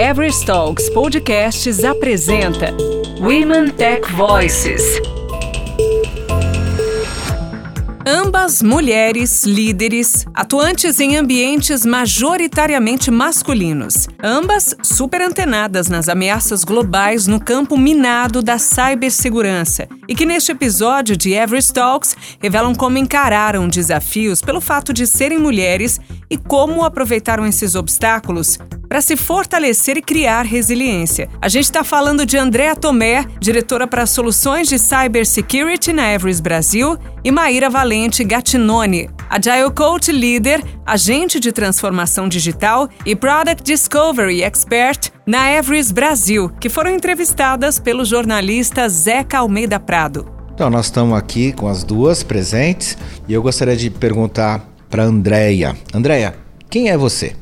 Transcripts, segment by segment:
Everest Talks Podcasts apresenta Women Tech Voices. Ambas mulheres líderes, atuantes em ambientes majoritariamente masculinos. Ambas super antenadas nas ameaças globais no campo minado da cibersegurança. E que neste episódio de Everest Talks revelam como encararam desafios pelo fato de serem mulheres e como aproveitaram esses obstáculos para se fortalecer e criar resiliência. A gente está falando de Andréa Tomé, diretora para soluções de cybersecurity na Everest Brasil, e Maíra Valente Gattinone, Agile Coach Leader, agente de transformação digital e Product Discovery Expert na Everest Brasil, que foram entrevistadas pelo jornalista Zeca Almeida Prado. Então, nós estamos aqui com as duas presentes e eu gostaria de perguntar para Andréia. Andréia, quem é você?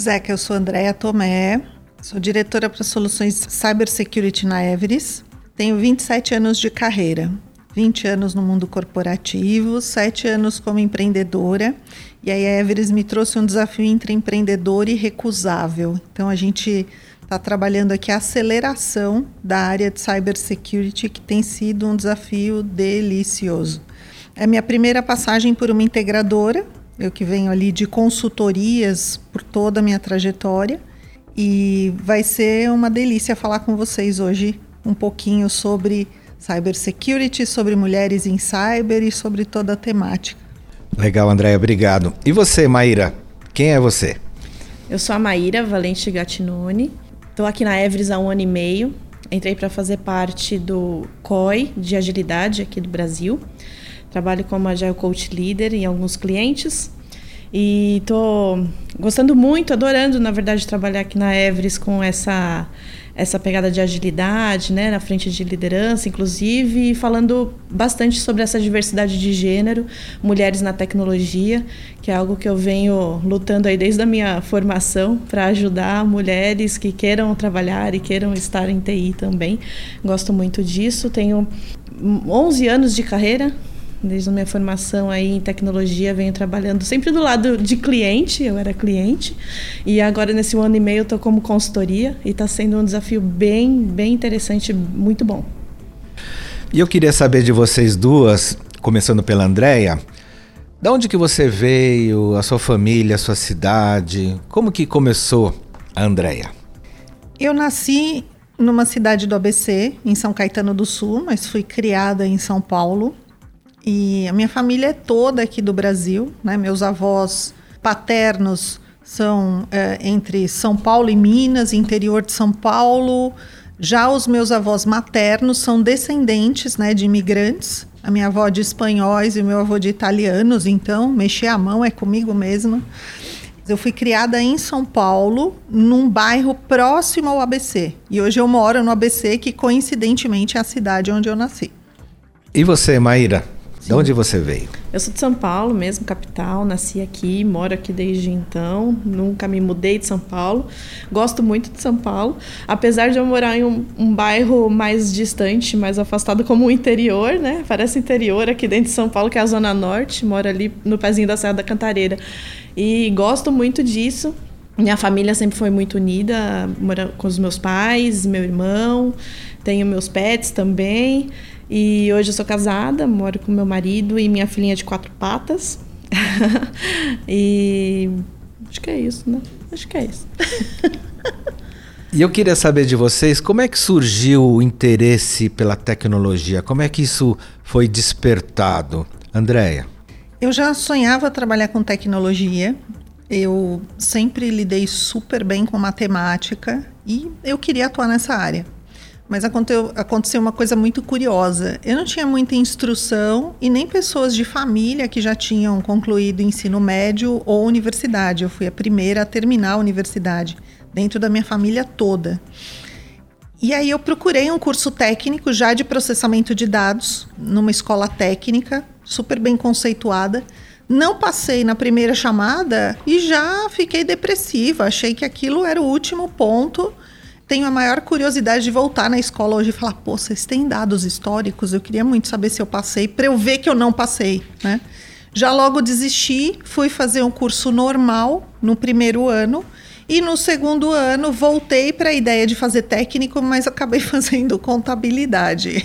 Zeca, eu sou Andréa Tomé, sou diretora para soluções Cybersecurity na Everest. Tenho 27 anos de carreira, 20 anos no mundo corporativo, 7 anos como empreendedora. E aí a Everest me trouxe um desafio entre empreendedor e recusável. Então a gente está trabalhando aqui a aceleração da área de cybersecurity, que tem sido um desafio delicioso. É minha primeira passagem por uma integradora, eu que venho ali de consultorias por toda a minha trajetória. E vai ser uma delícia falar com vocês hoje um pouquinho sobre cybersecurity, sobre mulheres em cyber e sobre toda a temática. Legal, Andréia, obrigado. E você, Maíra? Quem é você? Eu sou a Maíra Valente Gattinone. Estou aqui na Everest há um ano e meio. Entrei para fazer parte do COI de agilidade aqui do Brasil. Trabalho como Agile Coach Leader em alguns clientes. E estou gostando muito, adorando, na verdade, trabalhar aqui na Everest com essa essa pegada de agilidade, né, na frente de liderança, inclusive, falando bastante sobre essa diversidade de gênero, mulheres na tecnologia, que é algo que eu venho lutando aí desde a minha formação para ajudar mulheres que queiram trabalhar e queiram estar em TI também. Gosto muito disso. Tenho 11 anos de carreira Desde a minha formação aí em tecnologia, venho trabalhando sempre do lado de cliente, eu era cliente, e agora nesse ano e meio eu estou como consultoria e está sendo um desafio bem, bem interessante, muito bom. E eu queria saber de vocês duas, começando pela Andréia, da onde que você veio, a sua família, a sua cidade, como que começou a Andréia? Eu nasci numa cidade do ABC, em São Caetano do Sul, mas fui criada em São Paulo. E a minha família é toda aqui do Brasil, né? Meus avós paternos são é, entre São Paulo e Minas, interior de São Paulo. Já os meus avós maternos são descendentes né, de imigrantes. A minha avó de espanhóis e o meu avô de italianos, então mexer a mão é comigo mesmo. Eu fui criada em São Paulo, num bairro próximo ao ABC. E hoje eu moro no ABC, que coincidentemente é a cidade onde eu nasci. E você, Maíra? De onde você veio? Eu sou de São Paulo mesmo, capital. Nasci aqui, moro aqui desde então. Nunca me mudei de São Paulo. Gosto muito de São Paulo. Apesar de eu morar em um, um bairro mais distante, mais afastado como o interior, né? Parece interior aqui dentro de São Paulo, que é a Zona Norte. Moro ali no pezinho da Serra da Cantareira. E gosto muito disso. Minha família sempre foi muito unida, moro com os meus pais, meu irmão, tenho meus pets também. E hoje eu sou casada, moro com meu marido e minha filhinha de quatro patas. e acho que é isso, né? Acho que é isso. e eu queria saber de vocês como é que surgiu o interesse pela tecnologia? Como é que isso foi despertado? Andréia? Eu já sonhava trabalhar com tecnologia. Eu sempre lidei super bem com matemática e eu queria atuar nessa área. Mas aconteceu, aconteceu uma coisa muito curiosa. Eu não tinha muita instrução e nem pessoas de família que já tinham concluído ensino médio ou universidade. Eu fui a primeira a terminar a universidade, dentro da minha família toda. E aí eu procurei um curso técnico já de processamento de dados, numa escola técnica, super bem conceituada. Não passei na primeira chamada e já fiquei depressiva. Achei que aquilo era o último ponto tenho a maior curiosidade de voltar na escola hoje e falar: pô, vocês têm dados históricos? Eu queria muito saber se eu passei, para eu ver que eu não passei, né? Já logo desisti, fui fazer um curso normal no primeiro ano E no segundo ano voltei para a ideia de fazer técnico, mas acabei fazendo contabilidade,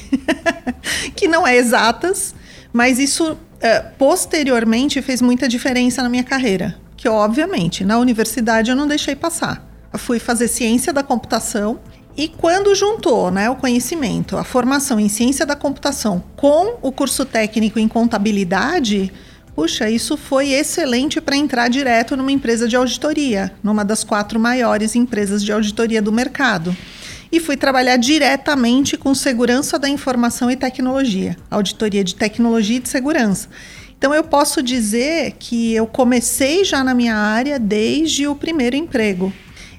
que não é exatas, mas isso eh, posteriormente fez muita diferença na minha carreira. Que obviamente na universidade eu não deixei passar. Fui fazer ciência da computação e quando juntou né, o conhecimento, a formação em ciência da computação com o curso técnico em contabilidade, puxa, isso foi excelente para entrar direto numa empresa de auditoria, numa das quatro maiores empresas de auditoria do mercado. E fui trabalhar diretamente com segurança da informação e tecnologia, auditoria de tecnologia e de segurança. Então eu posso dizer que eu comecei já na minha área desde o primeiro emprego.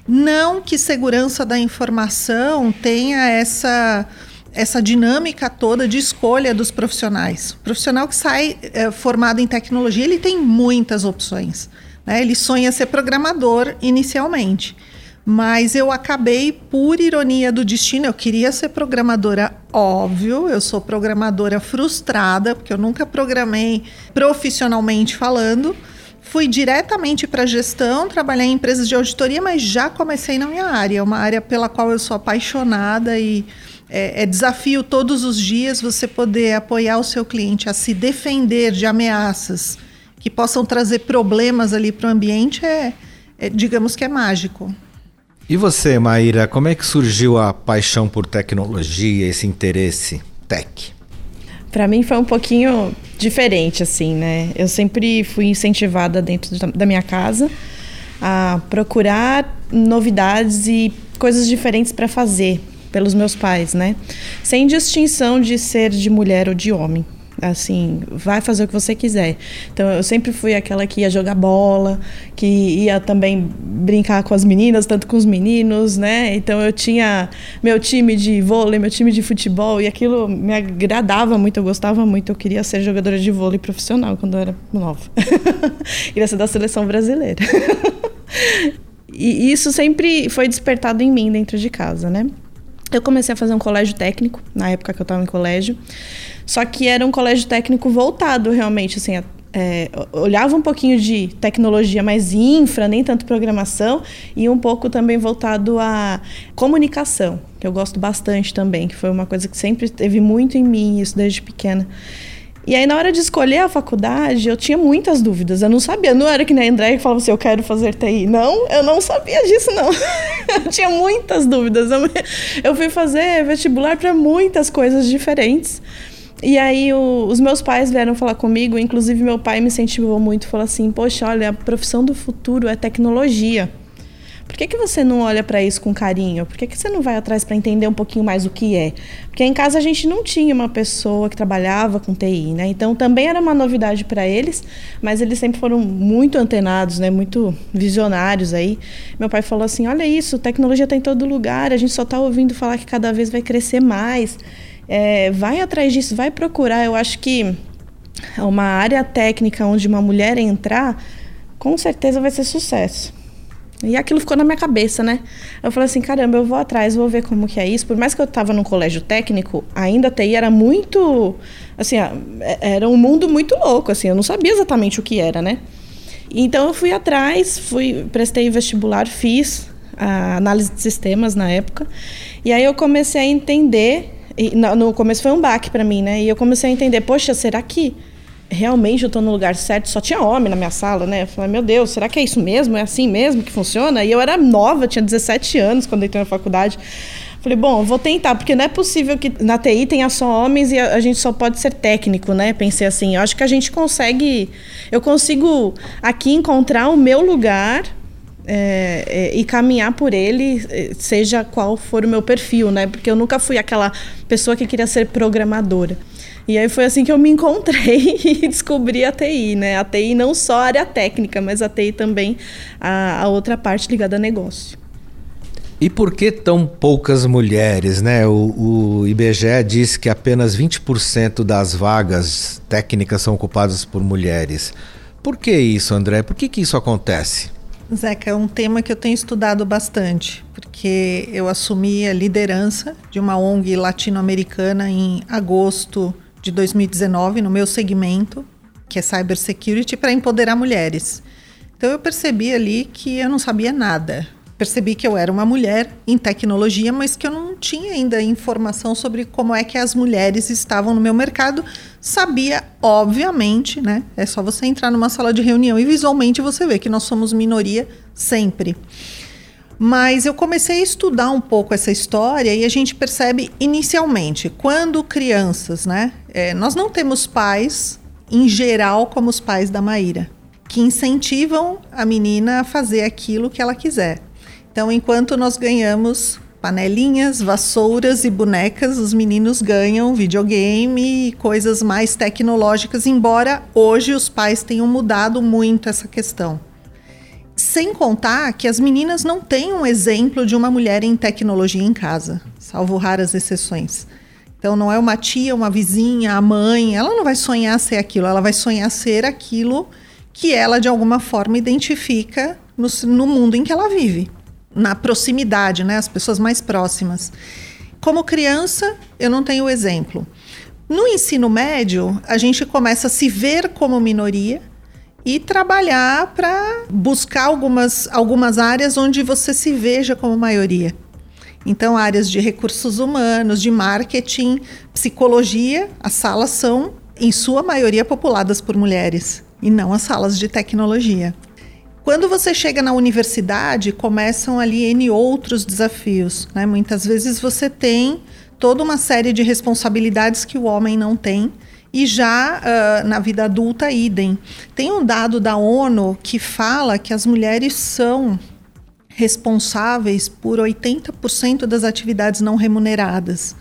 Não que segurança da informação tenha essa essa dinâmica toda de escolha dos profissionais. O profissional que sai é, formado em tecnologia, ele tem muitas opções. Né? Ele sonha ser programador inicialmente. Mas eu acabei, por ironia do destino, eu queria ser programadora, óbvio. Eu sou programadora frustrada, porque eu nunca programei profissionalmente falando. Fui diretamente para gestão, trabalhei em empresas de auditoria, mas já comecei na minha área, é uma área pela qual eu sou apaixonada e é, é, desafio todos os dias você poder apoiar o seu cliente a se defender de ameaças que possam trazer problemas ali para o ambiente, é, é, digamos que é mágico. E você, Maíra, como é que surgiu a paixão por tecnologia, esse interesse tech? Para mim foi um pouquinho diferente, assim, né? Eu sempre fui incentivada dentro da minha casa a procurar novidades e coisas diferentes para fazer pelos meus pais, né? Sem distinção de ser de mulher ou de homem assim, vai fazer o que você quiser. Então eu sempre fui aquela que ia jogar bola, que ia também brincar com as meninas, tanto com os meninos, né? Então eu tinha meu time de vôlei, meu time de futebol e aquilo me agradava muito, eu gostava muito, eu queria ser jogadora de vôlei profissional quando eu era nova. queria ser da seleção brasileira. e isso sempre foi despertado em mim dentro de casa, né? Eu comecei a fazer um colégio técnico, na época que eu estava em colégio. Só que era um colégio técnico voltado realmente, assim, é, olhava um pouquinho de tecnologia mais infra, nem tanto programação, e um pouco também voltado à comunicação, que eu gosto bastante também, que foi uma coisa que sempre teve muito em mim, isso desde pequena. E aí, na hora de escolher a faculdade, eu tinha muitas dúvidas. Eu não sabia, não era que nem a André que falava assim, eu quero fazer TI. Não, eu não sabia disso, não. eu tinha muitas dúvidas. Eu fui fazer vestibular para muitas coisas diferentes. E aí o, os meus pais vieram falar comigo, inclusive meu pai me incentivou muito, falou assim: "Poxa, olha, a profissão do futuro é tecnologia. Por que, que você não olha para isso com carinho? Por que, que você não vai atrás para entender um pouquinho mais o que é? Porque em casa a gente não tinha uma pessoa que trabalhava com TI, né? Então também era uma novidade para eles, mas eles sempre foram muito antenados, né? Muito visionários aí. Meu pai falou assim: olha isso, tecnologia está em todo lugar, a gente só está ouvindo falar que cada vez vai crescer mais. É, vai atrás disso, vai procurar. Eu acho que uma área técnica onde uma mulher entrar, com certeza vai ser sucesso. E aquilo ficou na minha cabeça, né? Eu falei assim, caramba, eu vou atrás, vou ver como que é isso. Por mais que eu estava no colégio técnico, ainda a TI era muito, assim, é, era um mundo muito louco, assim, eu não sabia exatamente o que era, né? Então eu fui atrás, fui, prestei vestibular, fiz análise de sistemas na época. E aí eu comecei a entender no começo foi um baque para mim, né? E eu comecei a entender, poxa, será que realmente eu estou no lugar certo? Só tinha homem na minha sala, né? Eu falei, meu Deus, será que é isso mesmo? É assim mesmo que funciona? E eu era nova, tinha 17 anos quando entrei na faculdade. Falei, bom, vou tentar, porque não é possível que na TI tenha só homens e a, a, gente só pode ser técnico, né? Pensei assim, eu acho que a gente consegue, eu consigo aqui encontrar o meu lugar é, é, e caminhar por ele, é, seja qual for o meu perfil, né? Porque eu nunca fui aquela pessoa que queria ser programadora. E aí foi assim que eu me encontrei e descobri a TI, né? A TI não só a área técnica, mas a TI também a, a outra parte ligada a negócio. E por que tão poucas mulheres, né? O, o IBGE diz que apenas 20% das vagas técnicas são ocupadas por mulheres. Por que isso, André? Por que, que isso acontece? Zeca, é um tema que eu tenho estudado bastante, porque eu assumi a liderança de uma ONG latino-americana em agosto de 2019, no meu segmento, que é Cybersecurity, para empoderar mulheres. Então eu percebi ali que eu não sabia nada. Percebi que eu era uma mulher em tecnologia, mas que eu não tinha ainda informação sobre como é que as mulheres estavam no meu mercado. Sabia, obviamente, né? É só você entrar numa sala de reunião e visualmente você vê que nós somos minoria sempre. Mas eu comecei a estudar um pouco essa história e a gente percebe inicialmente, quando crianças, né? É, nós não temos pais, em geral, como os pais da Maíra, que incentivam a menina a fazer aquilo que ela quiser. Então, enquanto nós ganhamos panelinhas, vassouras e bonecas, os meninos ganham videogame e coisas mais tecnológicas, embora hoje os pais tenham mudado muito essa questão. Sem contar que as meninas não têm um exemplo de uma mulher em tecnologia em casa, salvo raras exceções. Então não é uma tia, uma vizinha, a mãe, ela não vai sonhar ser aquilo, ela vai sonhar ser aquilo que ela de alguma forma identifica no, no mundo em que ela vive, na proximidade, né, as pessoas mais próximas. Como criança, eu não tenho exemplo. No ensino médio, a gente começa a se ver como minoria e trabalhar para buscar algumas, algumas áreas onde você se veja como maioria. Então, áreas de recursos humanos, de marketing, psicologia, as salas são, em sua maioria, populadas por mulheres e não as salas de tecnologia. Quando você chega na universidade, começam ali N outros desafios. Né? Muitas vezes você tem toda uma série de responsabilidades que o homem não tem e já uh, na vida adulta, idem. Tem um dado da ONU que fala que as mulheres são responsáveis por 80% das atividades não remuneradas.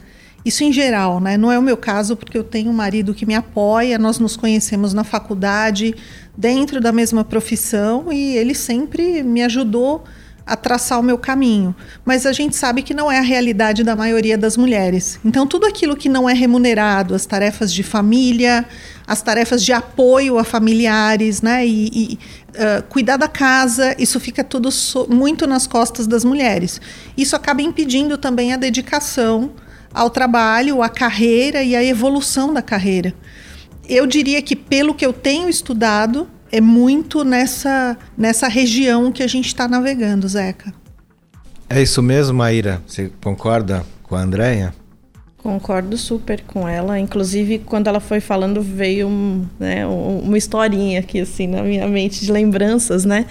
Isso em geral, né? Não é o meu caso, porque eu tenho um marido que me apoia, nós nos conhecemos na faculdade, dentro da mesma profissão, e ele sempre me ajudou a traçar o meu caminho. Mas a gente sabe que não é a realidade da maioria das mulheres. Então, tudo aquilo que não é remunerado, as tarefas de família, as tarefas de apoio a familiares, né? E, e uh, cuidar da casa, isso fica tudo so muito nas costas das mulheres. Isso acaba impedindo também a dedicação ao trabalho, à carreira e à evolução da carreira. Eu diria que, pelo que eu tenho estudado, é muito nessa, nessa região que a gente está navegando, Zeca. É isso mesmo, Maíra? Você concorda com a Andréia? Concordo super com ela. Inclusive, quando ela foi falando, veio um, né, uma historinha aqui, assim, na minha mente, de lembranças, né?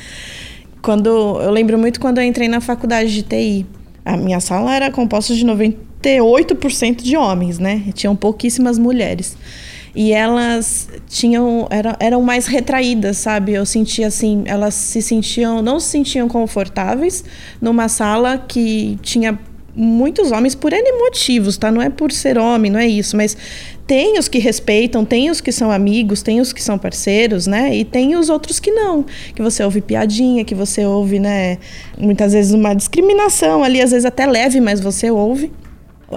Quando, eu lembro muito quando eu entrei na faculdade de TI. A minha sala era composta de 98% de homens, né? Tinham pouquíssimas mulheres e elas tinham eram, eram mais retraídas, sabe? Eu sentia assim, elas se sentiam não se sentiam confortáveis numa sala que tinha muitos homens por N motivos, tá? Não é por ser homem, não é isso, mas tem os que respeitam, tem os que são amigos, tem os que são parceiros, né? E tem os outros que não, que você ouve piadinha, que você ouve, né, muitas vezes uma discriminação ali, às vezes até leve, mas você ouve.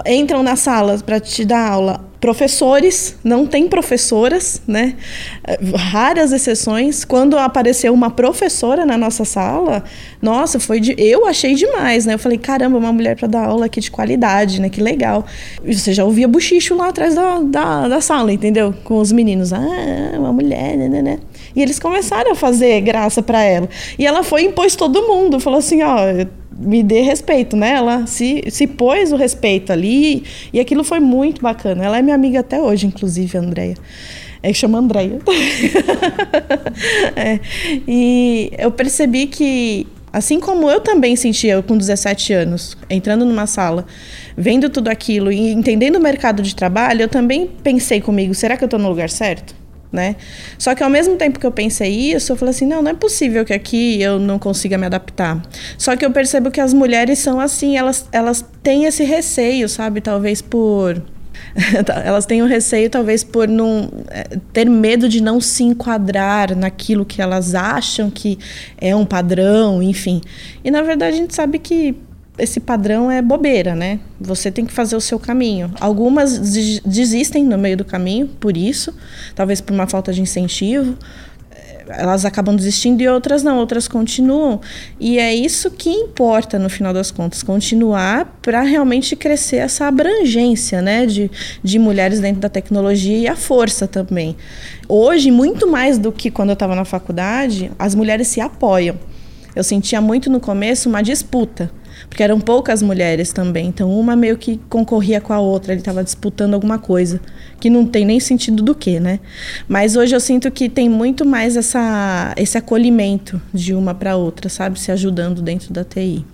Entram nas salas para te dar aula professores, não tem professoras, né? Raras exceções. Quando apareceu uma professora na nossa sala, nossa, foi de, eu achei demais, né? Eu falei, caramba, uma mulher para dar aula aqui de qualidade, né? Que legal. Você já ouvia buchicho lá atrás da, da, da sala, entendeu? Com os meninos, ah, uma mulher, né, né, né? E eles começaram a fazer graça para ela. E ela foi e impôs todo mundo, falou assim, ó, me dê respeito, né? Ela se, se pôs o respeito ali e aquilo foi muito bacana. Ela é minha amiga até hoje, inclusive, a Andrea. É chama Andrea. é. E eu percebi que, assim como eu também sentia eu com 17 anos, entrando numa sala, vendo tudo aquilo e entendendo o mercado de trabalho, eu também pensei comigo, será que eu estou no lugar certo? Né? Só que ao mesmo tempo que eu pensei isso, eu falei assim, não, não é possível que aqui eu não consiga me adaptar. Só que eu percebo que as mulheres são assim, elas, elas têm esse receio, sabe? Talvez por elas têm um receio talvez por não é, ter medo de não se enquadrar naquilo que elas acham que é um padrão, enfim. E na verdade a gente sabe que esse padrão é bobeira, né? Você tem que fazer o seu caminho. Algumas desistem no meio do caminho por isso, talvez por uma falta de incentivo. elas acabam desistindo e outras não, outras continuam. E é isso que importa no final das contas, continuar para realmente crescer essa abrangência né, de, de mulheres dentro da tecnologia e a força também. Hoje, muito mais do que quando eu estava na faculdade, as mulheres se apoiam. Eu sentia muito no começo uma disputa porque eram poucas mulheres também. Então, uma meio que concorria com a outra, ele estava disputando alguma coisa, que não tem nem sentido do que, né? Mas hoje eu sinto que tem muito mais essa, esse acolhimento de uma para outra, sabe? Se ajudando dentro da TI.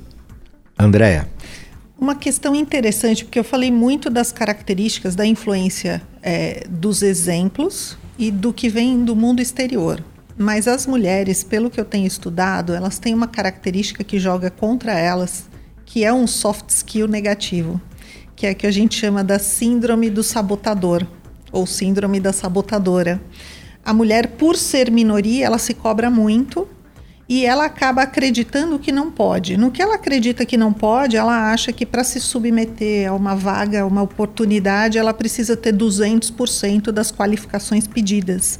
Andréa. Uma questão interessante, porque eu falei muito das características da influência é, dos exemplos e do que vem do mundo exterior. Mas as mulheres, pelo que eu tenho estudado, elas têm uma característica que joga contra elas, que é um soft skill negativo, que é que a gente chama da síndrome do sabotador ou síndrome da sabotadora. A mulher, por ser minoria, ela se cobra muito e ela acaba acreditando que não pode. No que ela acredita que não pode, ela acha que para se submeter a uma vaga, a uma oportunidade, ela precisa ter 200% das qualificações pedidas.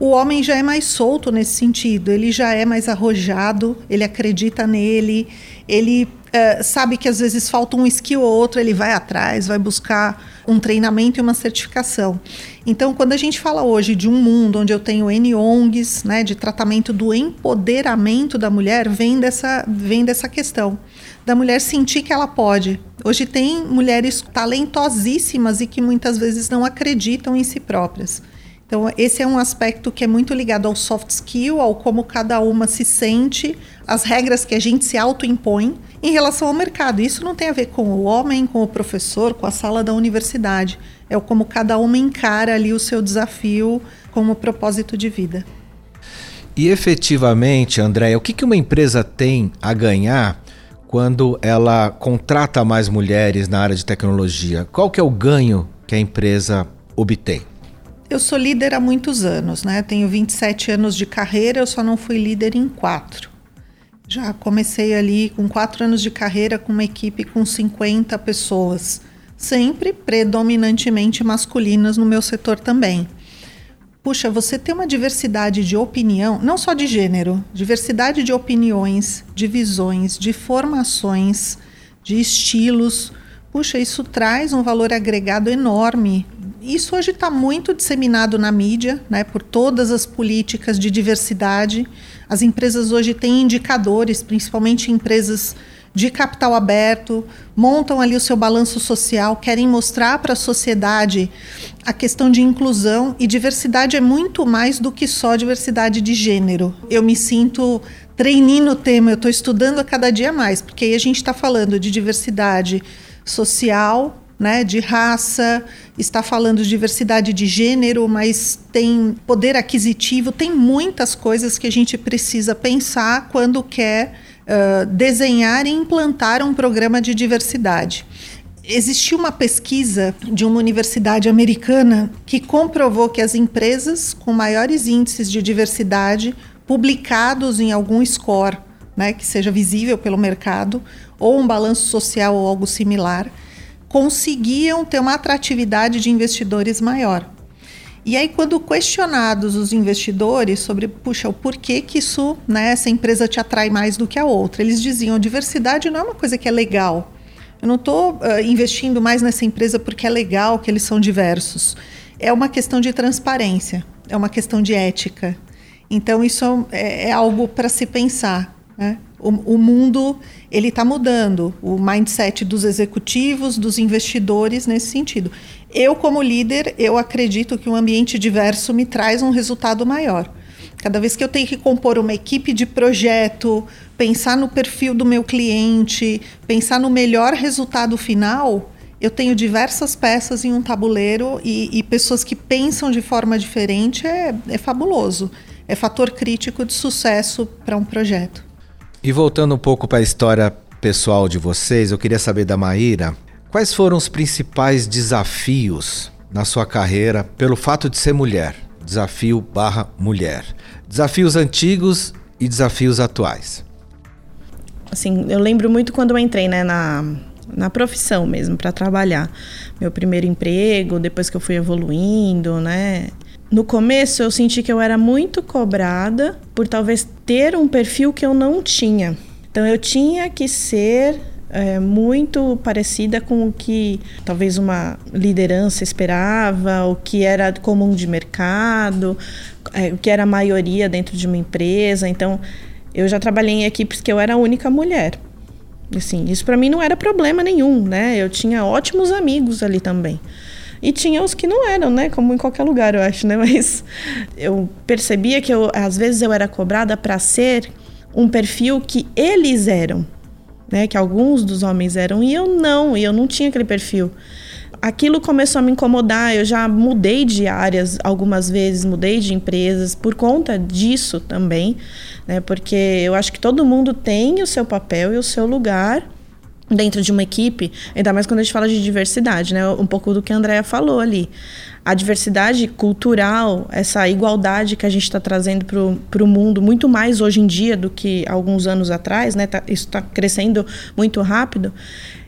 O homem já é mais solto nesse sentido, ele já é mais arrojado, ele acredita nele, ele uh, sabe que às vezes falta um skill ou outro, ele vai atrás, vai buscar um treinamento e uma certificação. Então, quando a gente fala hoje de um mundo onde eu tenho N ONGs, né, de tratamento do empoderamento da mulher, vem dessa, vem dessa questão da mulher sentir que ela pode. Hoje tem mulheres talentosíssimas e que muitas vezes não acreditam em si próprias. Então, esse é um aspecto que é muito ligado ao soft skill, ao como cada uma se sente, as regras que a gente se autoimpõe em relação ao mercado. Isso não tem a ver com o homem, com o professor, com a sala da universidade. É o como cada uma encara ali o seu desafio como propósito de vida. E efetivamente, André, o que uma empresa tem a ganhar quando ela contrata mais mulheres na área de tecnologia? Qual que é o ganho que a empresa obtém? Eu sou líder há muitos anos, né? Tenho 27 anos de carreira, eu só não fui líder em quatro. Já comecei ali com quatro anos de carreira com uma equipe com 50 pessoas, sempre predominantemente masculinas no meu setor também. Puxa, você tem uma diversidade de opinião, não só de gênero, diversidade de opiniões, de visões, de formações, de estilos. Puxa, isso traz um valor agregado enorme isso hoje está muito disseminado na mídia, né, por todas as políticas de diversidade. As empresas hoje têm indicadores, principalmente empresas de capital aberto, montam ali o seu balanço social, querem mostrar para a sociedade a questão de inclusão e diversidade é muito mais do que só diversidade de gênero. Eu me sinto treinando no tema, eu estou estudando a cada dia mais, porque aí a gente está falando de diversidade social, né, de raça, está falando de diversidade de gênero, mas tem poder aquisitivo, tem muitas coisas que a gente precisa pensar quando quer uh, desenhar e implantar um programa de diversidade. Existiu uma pesquisa de uma universidade americana que comprovou que as empresas com maiores índices de diversidade, publicados em algum score, né, que seja visível pelo mercado, ou um balanço social ou algo similar, conseguiam ter uma atratividade de investidores maior. E aí, quando questionados os investidores sobre, puxa, o porquê que isso, né, essa empresa te atrai mais do que a outra, eles diziam: diversidade não é uma coisa que é legal. Eu não estou uh, investindo mais nessa empresa porque é legal que eles são diversos. É uma questão de transparência, é uma questão de ética. Então, isso é, é algo para se pensar. Né? O, o mundo ele está mudando, o mindset dos executivos, dos investidores nesse sentido. Eu, como líder, eu acredito que um ambiente diverso me traz um resultado maior. Cada vez que eu tenho que compor uma equipe de projeto, pensar no perfil do meu cliente, pensar no melhor resultado final, eu tenho diversas peças em um tabuleiro e, e pessoas que pensam de forma diferente é, é fabuloso. É fator crítico de sucesso para um projeto. E voltando um pouco para a história pessoal de vocês, eu queria saber da Maíra, quais foram os principais desafios na sua carreira pelo fato de ser mulher? Desafio barra mulher. Desafios antigos e desafios atuais. Assim, eu lembro muito quando eu entrei né, na, na profissão mesmo, para trabalhar. Meu primeiro emprego, depois que eu fui evoluindo, né? No começo eu senti que eu era muito cobrada por talvez ter um perfil que eu não tinha. Então eu tinha que ser é, muito parecida com o que talvez uma liderança esperava, o que era comum de mercado, é, o que era a maioria dentro de uma empresa. Então eu já trabalhei em equipes que eu era a única mulher. Assim, isso para mim não era problema nenhum, né? Eu tinha ótimos amigos ali também. E tinha os que não eram, né? Como em qualquer lugar, eu acho, né? Mas eu percebia que eu, às vezes eu era cobrada para ser um perfil que eles eram, né? Que alguns dos homens eram e eu não, e eu não tinha aquele perfil. Aquilo começou a me incomodar. Eu já mudei de áreas algumas vezes, mudei de empresas por conta disso também, né? Porque eu acho que todo mundo tem o seu papel e o seu lugar dentro de uma equipe, ainda mais quando a gente fala de diversidade, né? Um pouco do que a Andrea falou ali. A diversidade cultural, essa igualdade que a gente está trazendo para o mundo, muito mais hoje em dia do que alguns anos atrás, né? Tá, isso está crescendo muito rápido.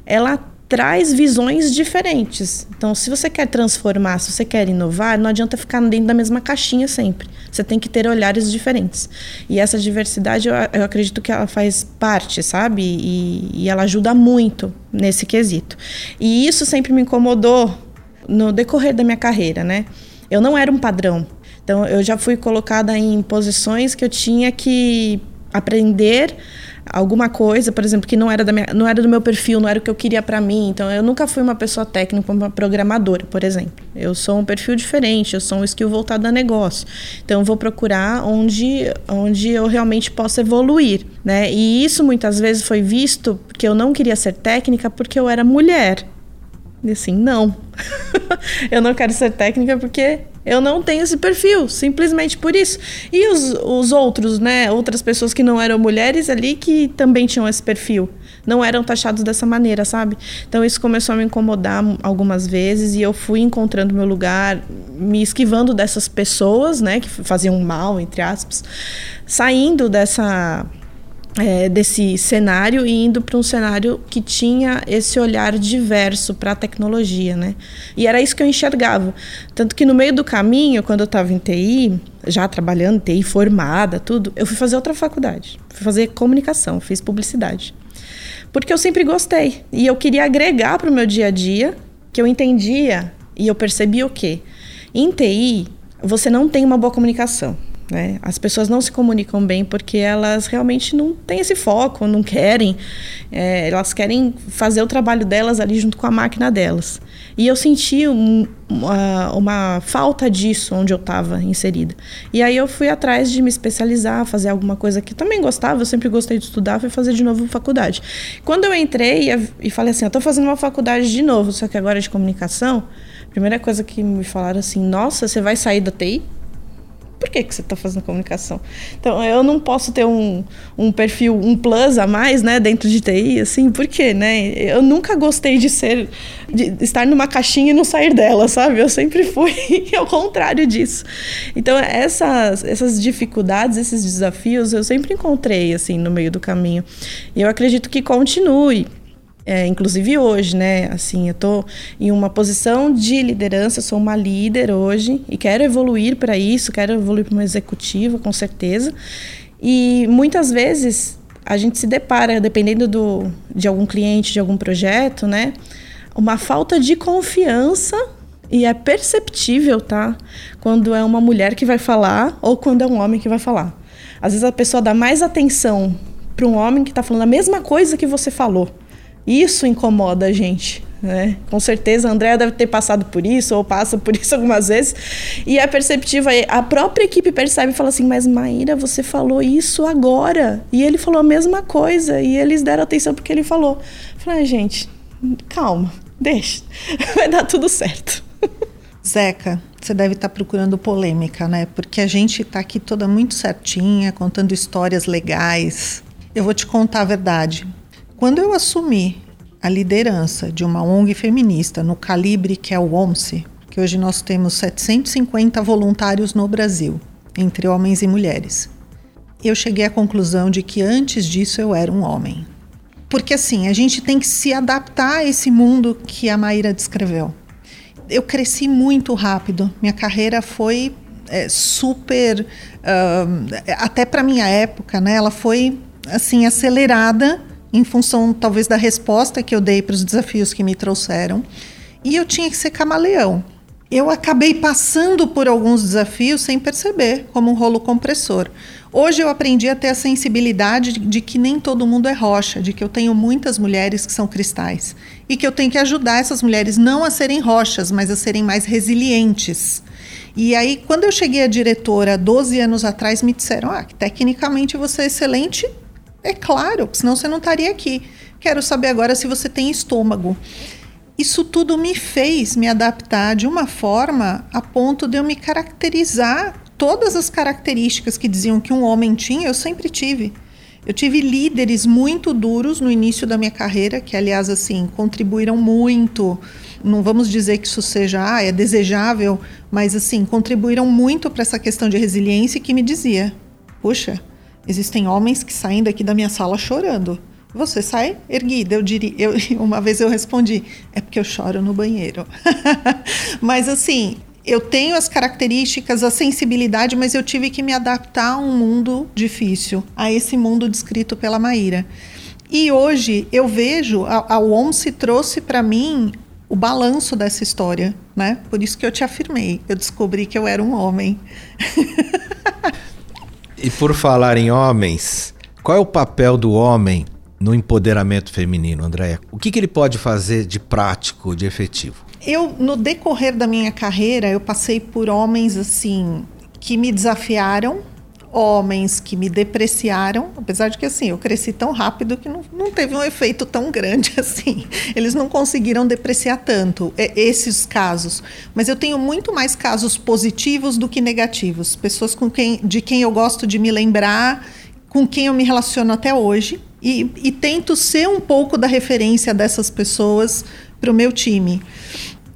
Ela traz visões diferentes. Então, se você quer transformar, se você quer inovar, não adianta ficar dentro da mesma caixinha sempre. Você tem que ter olhares diferentes. E essa diversidade, eu, eu acredito que ela faz parte, sabe? E, e ela ajuda muito nesse quesito. E isso sempre me incomodou no decorrer da minha carreira, né? Eu não era um padrão. Então, eu já fui colocada em posições que eu tinha que aprender alguma coisa, por exemplo, que não era, da minha, não era do meu perfil, não era o que eu queria para mim. Então, eu nunca fui uma pessoa técnica, uma programadora, por exemplo. Eu sou um perfil diferente, eu sou um skill voltado a negócio. Então, eu vou procurar onde, onde eu realmente possa evoluir, né? E isso muitas vezes foi visto porque eu não queria ser técnica porque eu era mulher. E assim, não. eu não quero ser técnica porque eu não tenho esse perfil, simplesmente por isso. E os, os outros, né? Outras pessoas que não eram mulheres ali que também tinham esse perfil. Não eram taxados dessa maneira, sabe? Então isso começou a me incomodar algumas vezes e eu fui encontrando meu lugar, me esquivando dessas pessoas, né? Que faziam mal, entre aspas. Saindo dessa é, desse cenário e indo para um cenário que tinha esse olhar diverso para a tecnologia, né? E era isso que eu enxergava. Tanto que no meio do caminho, quando eu estava em TI, já trabalhando TI, formada, tudo, eu fui fazer outra faculdade. Fui fazer comunicação, fiz publicidade. Porque eu sempre gostei. E eu queria agregar para o meu dia a dia, que eu entendia e eu percebi o quê? Em TI, você não tem uma boa comunicação. Né? As pessoas não se comunicam bem porque elas realmente não têm esse foco, não querem. É, elas querem fazer o trabalho delas ali junto com a máquina delas. E eu senti um, uma, uma, falta disso onde eu estava inserida. E aí eu fui atrás de me especializar, fazer alguma coisa que também gostava, eu sempre gostei de estudar, fui fazer de novo faculdade. Quando eu entrei e falei assim, eu estou fazendo uma faculdade de novo, só que agora é de comunicação, a primeira coisa que me falaram assim, nossa, você vai sair da TI? Por que, que você está fazendo comunicação? Então, eu não posso ter um, um perfil, um plus a mais, né, dentro de TI, assim, por quê, né? Eu nunca gostei de ser, de estar numa caixinha e não sair dela, sabe? Eu sempre fui ao contrário disso. Então, essas, essas dificuldades, esses desafios, eu sempre encontrei, assim, no meio do caminho. E eu acredito que continue. É, inclusive hoje, né? Assim, eu estou em uma posição de liderança, sou uma líder hoje e quero evoluir para isso, quero evoluir para uma executiva, com certeza. E muitas vezes a gente se depara, dependendo do, de algum cliente, de algum projeto, né? Uma falta de confiança e é perceptível, tá? Quando é uma mulher que vai falar ou quando é um homem que vai falar. Às vezes a pessoa dá mais atenção para um homem que está falando a mesma coisa que você falou isso incomoda a gente. Né? Com certeza a Andrea deve ter passado por isso ou passa por isso algumas vezes. E é perceptível, a própria equipe percebe e fala assim: Mas Maíra, você falou isso agora. E ele falou a mesma coisa. E eles deram atenção porque ele falou. Falei: ah, gente, calma, deixa, vai dar tudo certo. Zeca, você deve estar procurando polêmica, né? Porque a gente está aqui toda muito certinha, contando histórias legais. Eu vou te contar a verdade. Quando eu assumi a liderança de uma ONG feminista no calibre que é o OMSE, que hoje nós temos 750 voluntários no Brasil, entre homens e mulheres, eu cheguei à conclusão de que antes disso eu era um homem. Porque assim, a gente tem que se adaptar a esse mundo que a Maíra descreveu. Eu cresci muito rápido, minha carreira foi é, super, uh, até para minha época, né? Ela foi assim acelerada em função talvez da resposta que eu dei para os desafios que me trouxeram. E eu tinha que ser camaleão. Eu acabei passando por alguns desafios sem perceber, como um rolo compressor. Hoje eu aprendi a ter a sensibilidade de, que nem todo mundo é rocha, de que eu tenho muitas mulheres que são cristais e que eu tenho que ajudar essas mulheres não a serem rochas, mas a serem mais resilientes. E aí, quando eu cheguei a diretora 12 anos atrás, me disseram: ah, tecnicamente você é excelente. É claro, senão você não estaria aqui. Quero saber agora se você tem estômago. Isso tudo me fez me adaptar de uma forma a ponto de eu me caracterizar todas as características que diziam que um homem tinha, eu sempre tive. Eu tive líderes muito duros no início da minha carreira, que aliás assim contribuíram muito. Não vamos dizer que isso seja ah, é desejável, mas assim contribuíram muito para essa questão de resiliência que me dizia: puxa, existem homens que saem daqui da minha sala chorando. Você sai erguida, eu diria. Eu, uma vez eu respondi, é porque eu choro no banheiro. mas assim, eu tenho as características, a sensibilidade, mas eu tive que me adaptar a um mundo difícil, a esse mundo descrito pela Maíra. E hoje eu vejo, a, a OMS trouxe para mim o balanço dessa história, né? Por isso que eu te afirmei, eu descobri que eu era um homem. e por falar em homens, qual é o papel do homem no empoderamento feminino, Andréia? O que, que ele pode fazer de prático, de efetivo? Eu, no decorrer da minha carreira, eu passei por homens assim que me desafiaram, homens que me depreciaram, apesar de que assim, eu cresci tão rápido que não, não teve um efeito tão grande assim. Eles não conseguiram depreciar tanto é, esses casos. Mas eu tenho muito mais casos positivos do que negativos. Pessoas com quem, de quem eu gosto de me lembrar, com quem eu me relaciono até hoje. E, e tento ser um pouco da referência dessas pessoas para o meu time.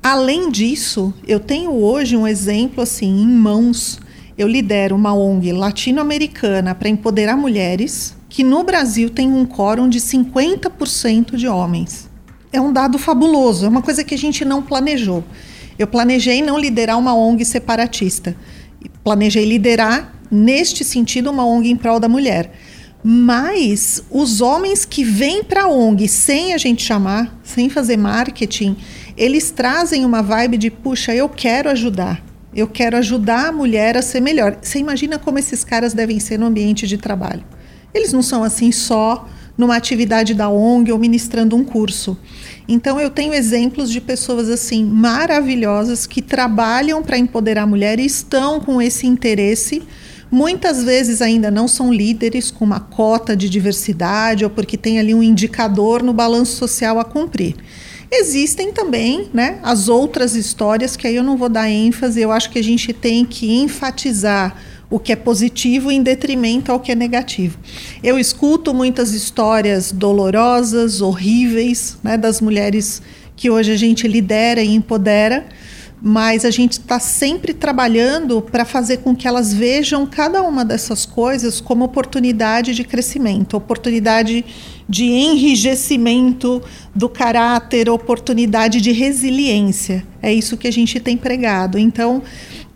Além disso, eu tenho hoje um exemplo assim em mãos. Eu lidero uma ONG latino-americana para empoderar mulheres, que no Brasil tem um quórum de 50% de homens. É um dado fabuloso, é uma coisa que a gente não planejou. Eu planejei não liderar uma ONG separatista. Planejei liderar, neste sentido, uma ONG em prol da mulher. Mas os homens que vêm para a ONG sem a gente chamar, sem fazer marketing, eles trazem uma vibe de, puxa, eu quero ajudar. Eu quero ajudar a mulher a ser melhor. Você imagina como esses caras devem ser no ambiente de trabalho. Eles não são assim só numa atividade da ONG ou ministrando um curso. Então eu tenho exemplos de pessoas assim maravilhosas que trabalham para empoderar a mulher e estão com esse interesse. Muitas vezes ainda não são líderes com uma cota de diversidade ou porque tem ali um indicador no balanço social a cumprir. Existem também né, as outras histórias que aí eu não vou dar ênfase, eu acho que a gente tem que enfatizar o que é positivo em detrimento ao que é negativo. Eu escuto muitas histórias dolorosas, horríveis, né, das mulheres que hoje a gente lidera e empodera, mas a gente está sempre trabalhando para fazer com que elas vejam cada uma dessas coisas como oportunidade de crescimento, oportunidade de enrijecimento do caráter, oportunidade de resiliência. É isso que a gente tem pregado. Então,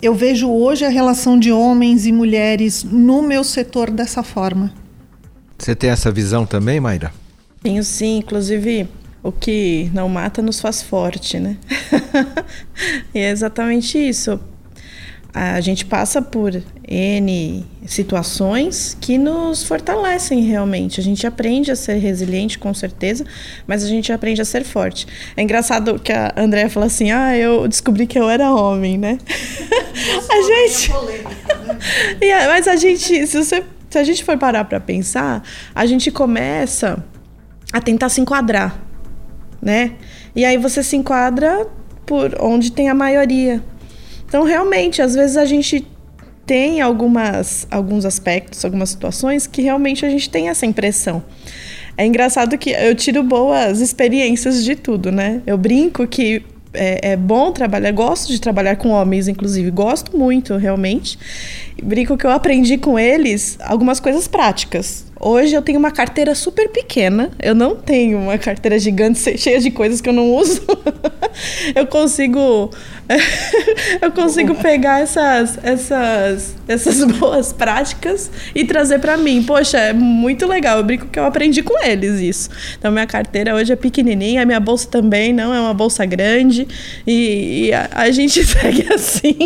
eu vejo hoje a relação de homens e mulheres no meu setor dessa forma. Você tem essa visão também, Mayra? Tenho sim, inclusive o que não mata nos faz forte, né? e é exatamente isso. A gente passa por N situações que nos fortalecem realmente. A gente aprende a ser resiliente, com certeza, mas a gente aprende a ser forte. É engraçado que a Andrea fala assim: ah, eu descobri que eu era homem, né? a gente. Né? mas a gente, se, você, se a gente for parar para pensar, a gente começa a tentar se enquadrar né? E aí você se enquadra por onde tem a maioria. Então, realmente, às vezes a gente tem algumas, alguns aspectos, algumas situações que realmente a gente tem essa impressão. É engraçado que eu tiro boas experiências de tudo, né? Eu brinco que é, é, bom trabalhar, gosto de trabalhar com homens, inclusive, gosto muito, realmente. Brinco que eu aprendi com eles algumas coisas práticas. Hoje eu tenho uma carteira super pequena. Eu não tenho uma carteira gigante cheia de coisas que eu não uso. eu consigo eu consigo pegar essas essas essas boas práticas e trazer para mim. Poxa, é muito legal. Eu brinco que eu aprendi com eles isso. Então minha carteira hoje é pequenininha, a minha bolsa também não é uma bolsa grande e, e a, a gente segue assim.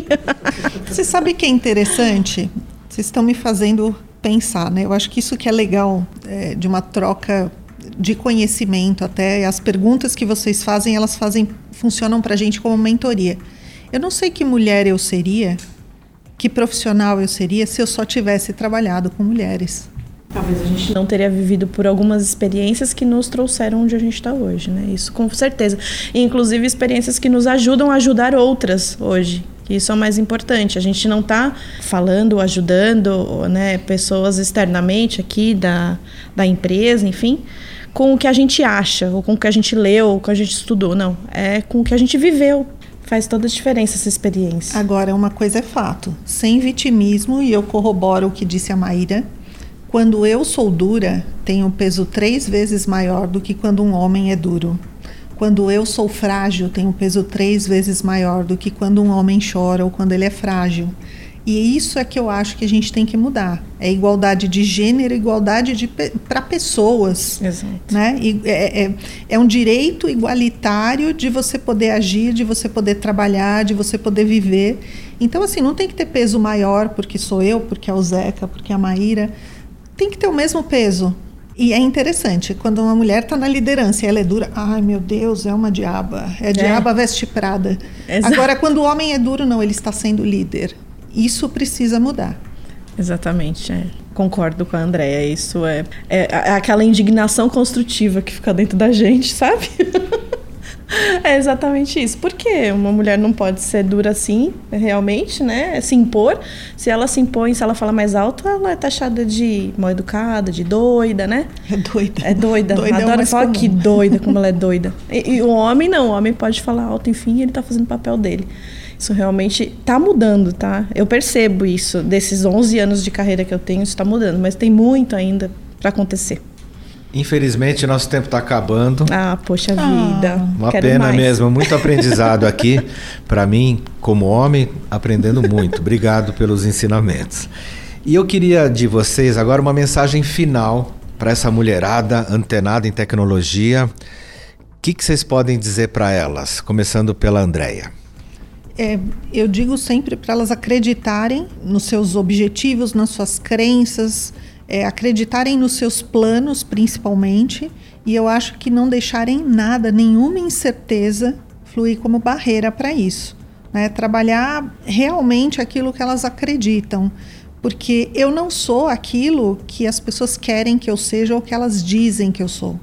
Você sabe que é interessante? Vocês estão me fazendo pensar, né? Eu acho que isso que é legal é, de uma troca de conhecimento até as perguntas que vocês fazem elas fazem funcionam para a gente como mentoria. Eu não sei que mulher eu seria, que profissional eu seria se eu só tivesse trabalhado com mulheres. Talvez a gente não teria vivido por algumas experiências que nos trouxeram onde a gente está hoje, né? Isso com certeza. E, inclusive experiências que nos ajudam a ajudar outras hoje. Isso é o mais importante. A gente não está falando, ajudando né, pessoas externamente aqui da, da empresa, enfim, com o que a gente acha, ou com o que a gente leu, ou com o que a gente estudou. Não. É com o que a gente viveu. Faz toda a diferença essa experiência. Agora, uma coisa é fato: sem vitimismo, e eu corroboro o que disse a Maíra, quando eu sou dura, tenho peso três vezes maior do que quando um homem é duro. Quando eu sou frágil, tenho um peso três vezes maior do que quando um homem chora ou quando ele é frágil. E isso é que eu acho que a gente tem que mudar. É igualdade de gênero, igualdade para pessoas. Exato. Né? E é, é, é, um direito igualitário de você poder agir, de você poder trabalhar, de você poder viver. Então, assim, não tem que ter peso maior porque sou eu, porque é o Zeca, porque é a Maíra tem que ter o mesmo peso. E é interessante, quando uma mulher está na liderança e ela é dura, ai meu Deus, é uma diaba, é, é. diaba veste prada. Exato. Agora, quando o homem é duro, não, ele está sendo líder. Isso precisa mudar. Exatamente, é. concordo com a Andréia. Isso é, é, é aquela indignação construtiva que fica dentro da gente, sabe? É exatamente isso. Por que uma mulher não pode ser dura assim, realmente, né? Se impor. Se ela se impõe, se ela fala mais alto, ela é taxada de mal educada, de doida, né? É doida. É doida. doida é Adoro é falar comum. que doida, como ela é doida. E, e, o homem não, o homem pode falar alto, enfim, ele tá fazendo o papel dele. Isso realmente tá mudando, tá? Eu percebo isso. Desses 11 anos de carreira que eu tenho, isso tá mudando. Mas tem muito ainda para acontecer. Infelizmente, nosso tempo está acabando. Ah, poxa ah, vida. Uma Quero pena mais. mesmo. Muito aprendizado aqui. Para mim, como homem, aprendendo muito. Obrigado pelos ensinamentos. E eu queria de vocês agora uma mensagem final para essa mulherada antenada em tecnologia. O que, que vocês podem dizer para elas? Começando pela Andréia. É, eu digo sempre para elas acreditarem nos seus objetivos, nas suas crenças, é, acreditarem nos seus planos, principalmente, e eu acho que não deixarem nada, nenhuma incerteza fluir como barreira para isso. Né? Trabalhar realmente aquilo que elas acreditam. Porque eu não sou aquilo que as pessoas querem que eu seja ou que elas dizem que eu sou.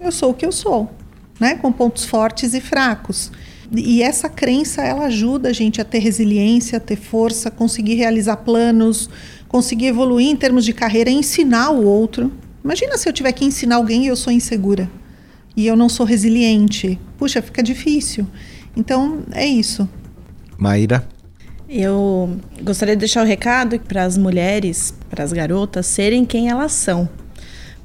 Eu sou o que eu sou, né? com pontos fortes e fracos. E essa crença ela ajuda a gente a ter resiliência, a ter força, conseguir realizar planos, conseguir evoluir em termos de carreira, ensinar o outro. Imagina se eu tiver que ensinar alguém e eu sou insegura e eu não sou resiliente. Puxa, fica difícil. Então, é isso. Maíra? Eu gostaria de deixar o um recado para as mulheres, para as garotas, serem quem elas são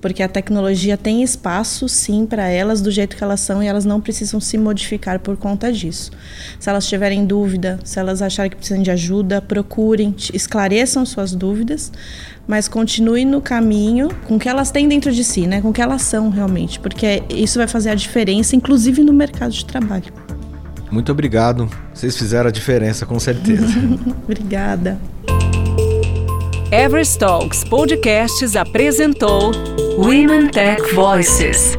porque a tecnologia tem espaço sim para elas do jeito que elas são e elas não precisam se modificar por conta disso. Se elas tiverem dúvida, se elas acharem que precisam de ajuda, procurem, esclareçam suas dúvidas, mas continuem no caminho com o que elas têm dentro de si, né? Com o que elas são realmente, porque isso vai fazer a diferença, inclusive no mercado de trabalho. Muito obrigado. Vocês fizeram a diferença, com certeza. Obrigada. Everest Talks Podcasts apresentou Women Tech Voices.